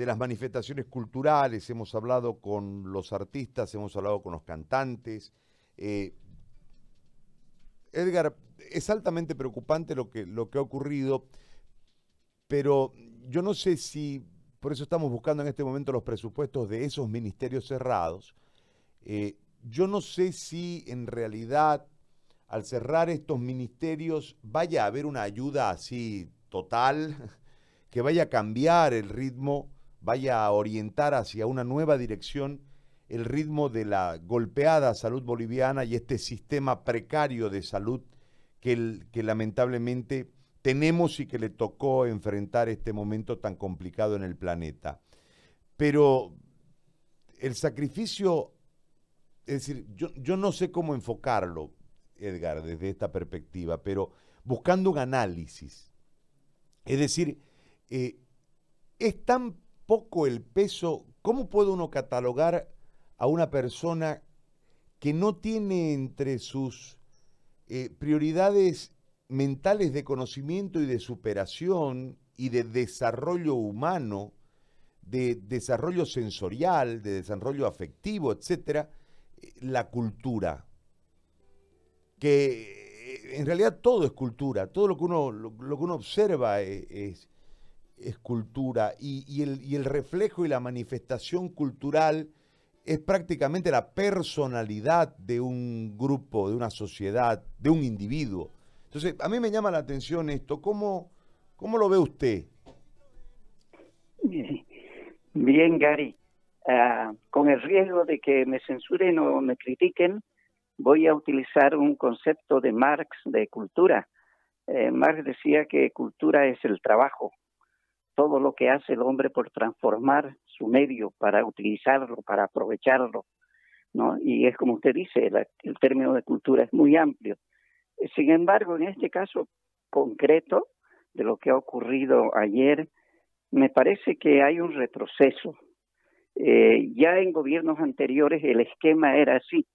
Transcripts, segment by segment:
de las manifestaciones culturales, hemos hablado con los artistas, hemos hablado con los cantantes. Eh, Edgar, es altamente preocupante lo que, lo que ha ocurrido, pero yo no sé si, por eso estamos buscando en este momento los presupuestos de esos ministerios cerrados, eh, yo no sé si en realidad al cerrar estos ministerios vaya a haber una ayuda así total, que vaya a cambiar el ritmo, vaya a orientar hacia una nueva dirección el ritmo de la golpeada salud boliviana y este sistema precario de salud que, lamentablemente tenemos y que le tocó enfrentar este momento tan complicado en el planeta. Pero el sacrificio, es decir, yo, yo no sé cómo enfocarlo, Edgar, desde esta perspectiva, pero buscando un análisis. Es decir, eh, es tan poco el peso, ¿cómo puede uno catalogar a una persona que no tiene entre sus eh, prioridades mentales de conocimiento y de superación y de desarrollo humano, de desarrollo sensorial, de desarrollo afectivo, etcétera, eh, la cultura? Que en realidad todo es cultura, todo lo que uno, lo, que uno observa es, cultura y, el, y el reflejo y la manifestación cultural es prácticamente la personalidad de un grupo, de una sociedad, de un individuo. Entonces, a mí me llama la atención esto. ¿Cómo, cómo lo ve usted? Bien, Gary. Ah, con el riesgo de que me censuren o me critiquen, voy a utilizar un concepto de Marx de cultura. Eh, Marx decía que cultura es el trabajo, todo lo que hace el hombre por transformar su medio para utilizarlo, para aprovecharlo, ¿no? Y es como usted dice, el término de cultura es muy amplio. Sin embargo, en este caso concreto de lo que ha ocurrido ayer, me parece que hay un retroceso. Eh, ya en gobiernos anteriores el esquema era así,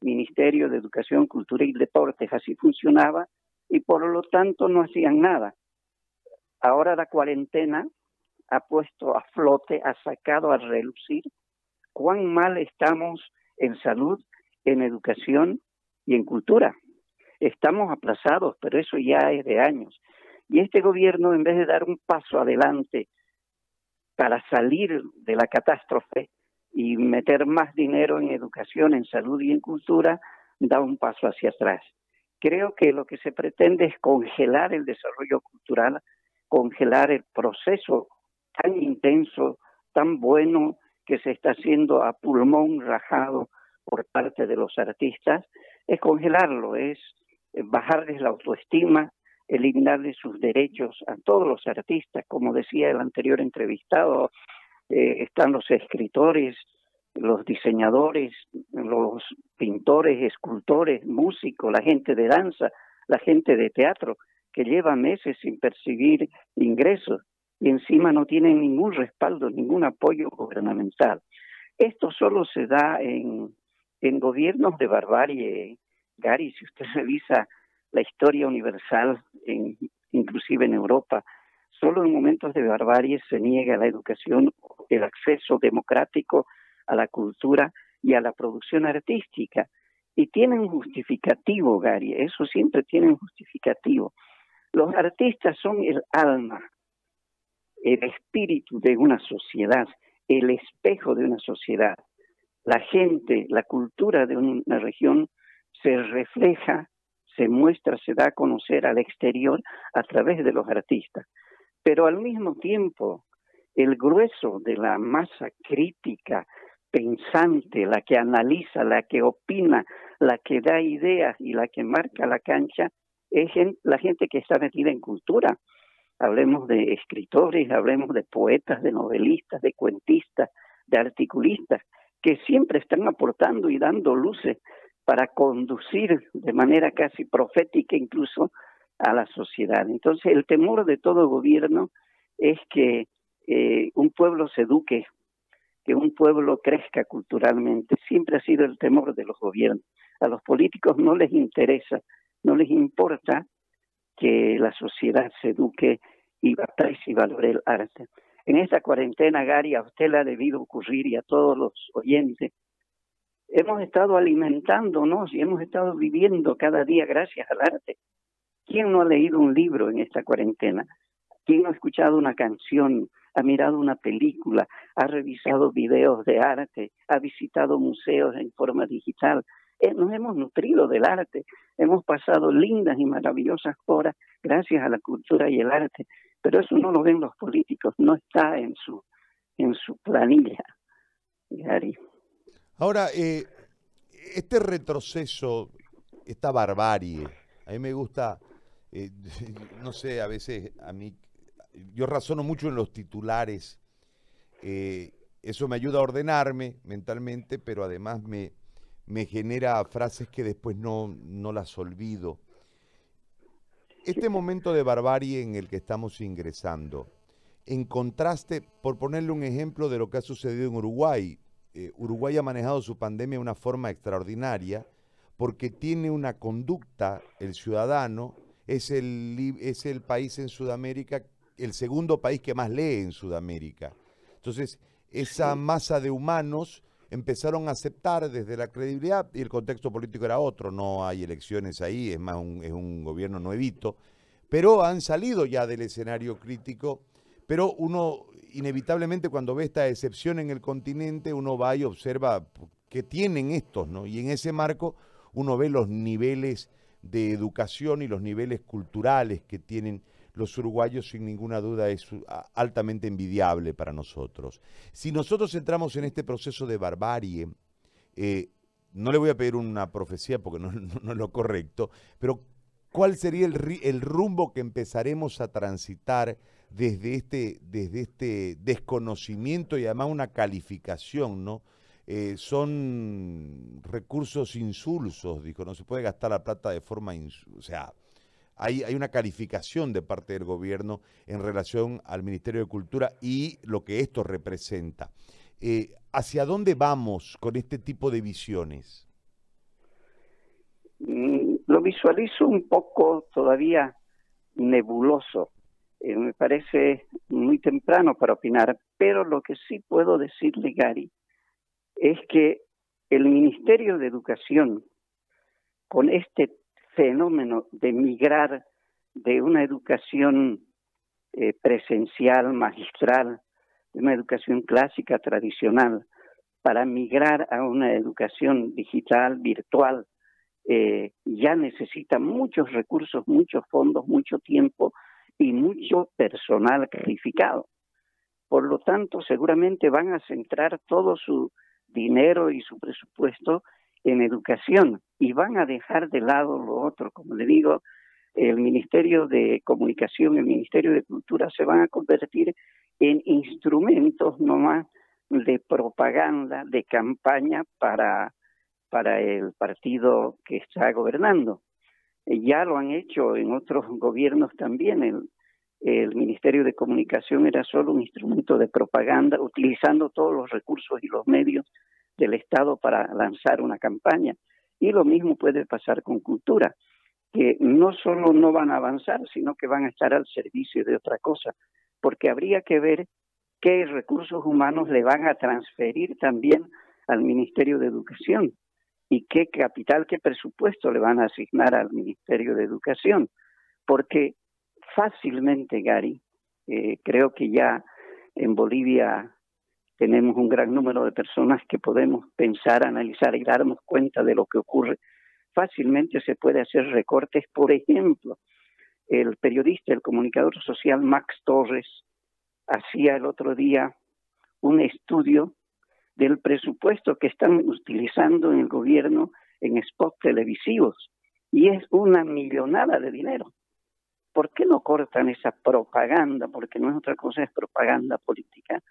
Ministerio de Educación, Cultura y Deportes, así funcionaba y por lo tanto no hacían nada. Ahora la cuarentena ha puesto a flote, ha sacado a relucir cuán mal estamos en salud, en educación y en cultura. Estamos aplazados, pero eso ya es de años. Y este gobierno, en vez de dar un paso adelante para salir de la catástrofe, y meter más dinero en educación, en salud y en cultura, da un paso hacia atrás. Creo que lo que se pretende es congelar el desarrollo cultural, congelar el proceso tan intenso, tan bueno que se está haciendo a pulmón rajado por parte de los artistas, es congelarlo, es bajarles la autoestima, eliminarles sus derechos a todos los artistas, como decía el anterior entrevistado, eh, están los escritores, los diseñadores, los pintores, escultores, músicos, la gente de danza, la gente de teatro, que lleva meses sin percibir ingresos y encima no tienen ningún respaldo, ningún apoyo gubernamental. Esto solo se da en, en gobiernos de barbarie. Gary, si usted revisa la historia universal, en, inclusive en Europa, Solo en momentos de barbarie se niega la educación, el acceso democrático a la cultura y a la producción artística. Y tienen justificativo, Gary, eso siempre tiene justificativo. Los artistas son el alma, el espíritu de una sociedad, el espejo de una sociedad. La gente, la cultura de una región se refleja, se muestra, se da a conocer al exterior a través de los artistas pero al mismo tiempo el grueso de la masa crítica, pensante, la que analiza, la que opina, la que da ideas y la que marca la cancha, es la gente que está metida en cultura. Hablemos de escritores, hablemos de poetas, de novelistas, de cuentistas, de articulistas, que siempre están aportando y dando luces para conducir de manera casi profética incluso a la sociedad. Entonces, el temor de todo gobierno es que eh, un pueblo se eduque, que un pueblo crezca culturalmente. Siempre ha sido el temor de los gobiernos. A los políticos no les interesa, no les importa que la sociedad se eduque y aprecie y valore el arte. en esta cuarentena, Gary, a usted le ha debido ocurrir y a todos los oyentes, hemos estado alimentándonos y hemos estado viviendo cada día gracias al arte. ¿Quién no ha leído un libro en esta cuarentena? ¿Quién no ha escuchado una canción, ha mirado una película, ha revisado videos de arte, ha visitado museos en forma digital? Eh, nos hemos nutrido del arte, hemos pasado lindas y maravillosas horas gracias a la cultura y el arte, pero eso no lo ven los políticos, no está en su en su planilla. Gary. Ahora, eh, este retroceso, esta barbarie, a mí me gusta, eh, no sé, a veces a mí, yo razono mucho en los titulares, eso me ayuda a ordenarme mentalmente, pero además me, me genera frases que después no, no las olvido. Este momento de barbarie en el que estamos ingresando, en contraste, por ponerle un ejemplo de lo que ha sucedido en Uruguay, eh, Uruguay ha manejado su pandemia de una forma extraordinaria porque tiene una conducta, el ciudadano, es el, es el país en Sudamérica, el segundo país que más lee en Sudamérica. Entonces, esa masa de humanos empezaron a aceptar desde la credibilidad y el contexto político era otro, no hay elecciones ahí, es más, un, es un gobierno nuevito, pero han salido ya del escenario crítico, pero uno inevitablemente cuando ve esta excepción en el continente, uno va y observa qué tienen estos, ¿no? Y en ese marco uno ve los niveles de educación y los niveles culturales que tienen los uruguayos sin ninguna duda es altamente envidiable para nosotros. Si nosotros entramos en este proceso de barbarie, eh, no le voy a pedir una profecía porque no, es lo correcto, pero ¿cuál sería el, rumbo que empezaremos a transitar desde este, desde este desconocimiento y además una calificación, ¿no? Eh, son recursos insulsos, dijo, no se puede gastar la plata de forma, o hay, una calificación de parte del gobierno en relación al Ministerio de Cultura y lo que esto representa. Eh, ¿Hacia dónde vamos con este tipo de visiones? Mm, lo visualizo un poco todavía nebuloso. Eh, me parece muy temprano para opinar, pero lo que sí puedo decirle, Gary, es que el Ministerio de Educación, con este fenómeno de migrar de una educación eh, presencial, magistral, de una educación clásica, tradicional, para migrar a una educación digital, virtual, eh, ya necesita muchos recursos, muchos fondos, mucho tiempo y mucho personal calificado. Por lo tanto, seguramente van a centrar todo su dinero y su presupuesto en educación y van a dejar de lado lo otro. Como le digo, el Ministerio de Comunicación, el Ministerio de Cultura se van a convertir en instrumentos nomás de propaganda, de campaña para, para el partido que está gobernando. Ya lo han hecho en otros gobiernos también. El, el Ministerio de Comunicación era solo un instrumento de propaganda, utilizando todos los recursos y los medios del Estado para lanzar una campaña. Y lo mismo puede pasar con cultura, que no solo no van a avanzar, sino que van a estar al servicio de otra cosa, porque habría que ver qué recursos humanos le van a transferir también al Ministerio de Educación y qué capital, qué presupuesto le van a asignar al Ministerio de Educación, porque fácilmente, Gary, eh, creo que ya en Bolivia tenemos un gran número de personas que podemos pensar, analizar y darnos cuenta de lo que ocurre. Fácilmente se puede hacer recortes, por ejemplo, el periodista, el comunicador social Max Torres hacía el otro día un estudio del presupuesto que están utilizando en el gobierno en spots televisivos y es una millonada de dinero. ¿Por qué no cortan esa propaganda? Porque no es otra cosa, es propaganda política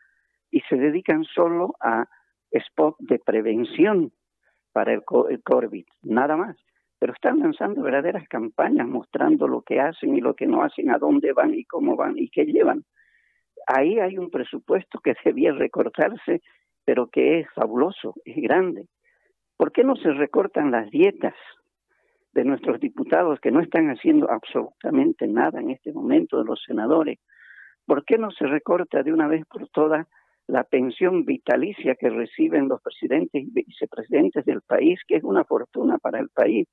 y se dedican solo a spot de prevención para el, COVID, nada más. Pero están lanzando verdaderas campañas mostrando lo que hacen y lo que no hacen, a dónde van y cómo van y qué llevan. Ahí hay un presupuesto que debía recortarse, pero que es fabuloso, es grande. ¿Por qué no se recortan las dietas de nuestros diputados que no están haciendo absolutamente nada en este momento, de los senadores? ¿por qué no se recorta de una vez por todas la pensión vitalicia que reciben los presidentes y vicepresidentes del país, que es una fortuna para el país?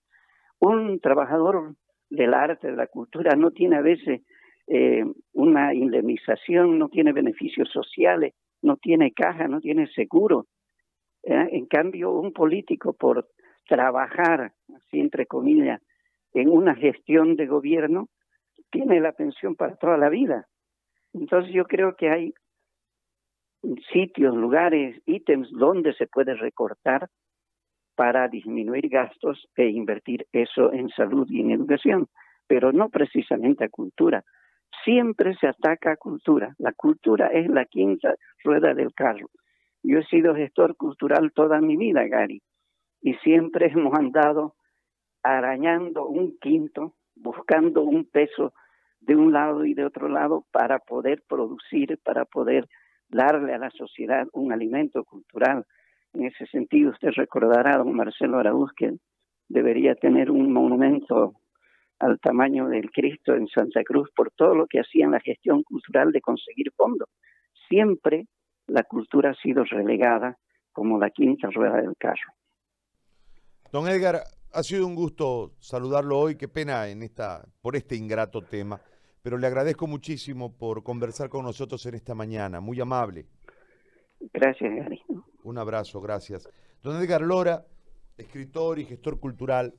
Un trabajador del arte, de la cultura, no tiene a veces eh, una indemnización, no tiene beneficios sociales, no tiene caja, no tiene seguro. ¿eh? En cambio, un político por trabajar, así entre comillas, en una gestión de gobierno, tiene la pensión para toda la vida. Entonces yo creo que hay sitios, lugares, ítems donde se puede recortar para disminuir gastos e invertir eso en salud y en educación, pero no precisamente a cultura. Siempre se ataca a cultura. La cultura es la quinta rueda del carro. Yo he sido gestor cultural toda mi vida, Gary, y siempre hemos andado arañando un quinto, buscando un peso de un lado y de otro lado para poder producir, para poder darle a la sociedad un alimento cultural. En ese sentido, usted recordará a don Marcelo Araúz que debería tener un monumento al tamaño del Cristo en Santa Cruz por todo lo que hacía en la gestión cultural de conseguir fondos. Siempre la cultura ha sido relegada como la quinta rueda del carro. Don Edgar, ha sido un gusto saludarlo hoy, qué pena en esta, por este ingrato tema, pero le agradezco muchísimo por conversar con nosotros en esta mañana, muy amable. Gracias, Gary. Un abrazo, gracias. Don Edgar Lora, escritor y gestor cultural,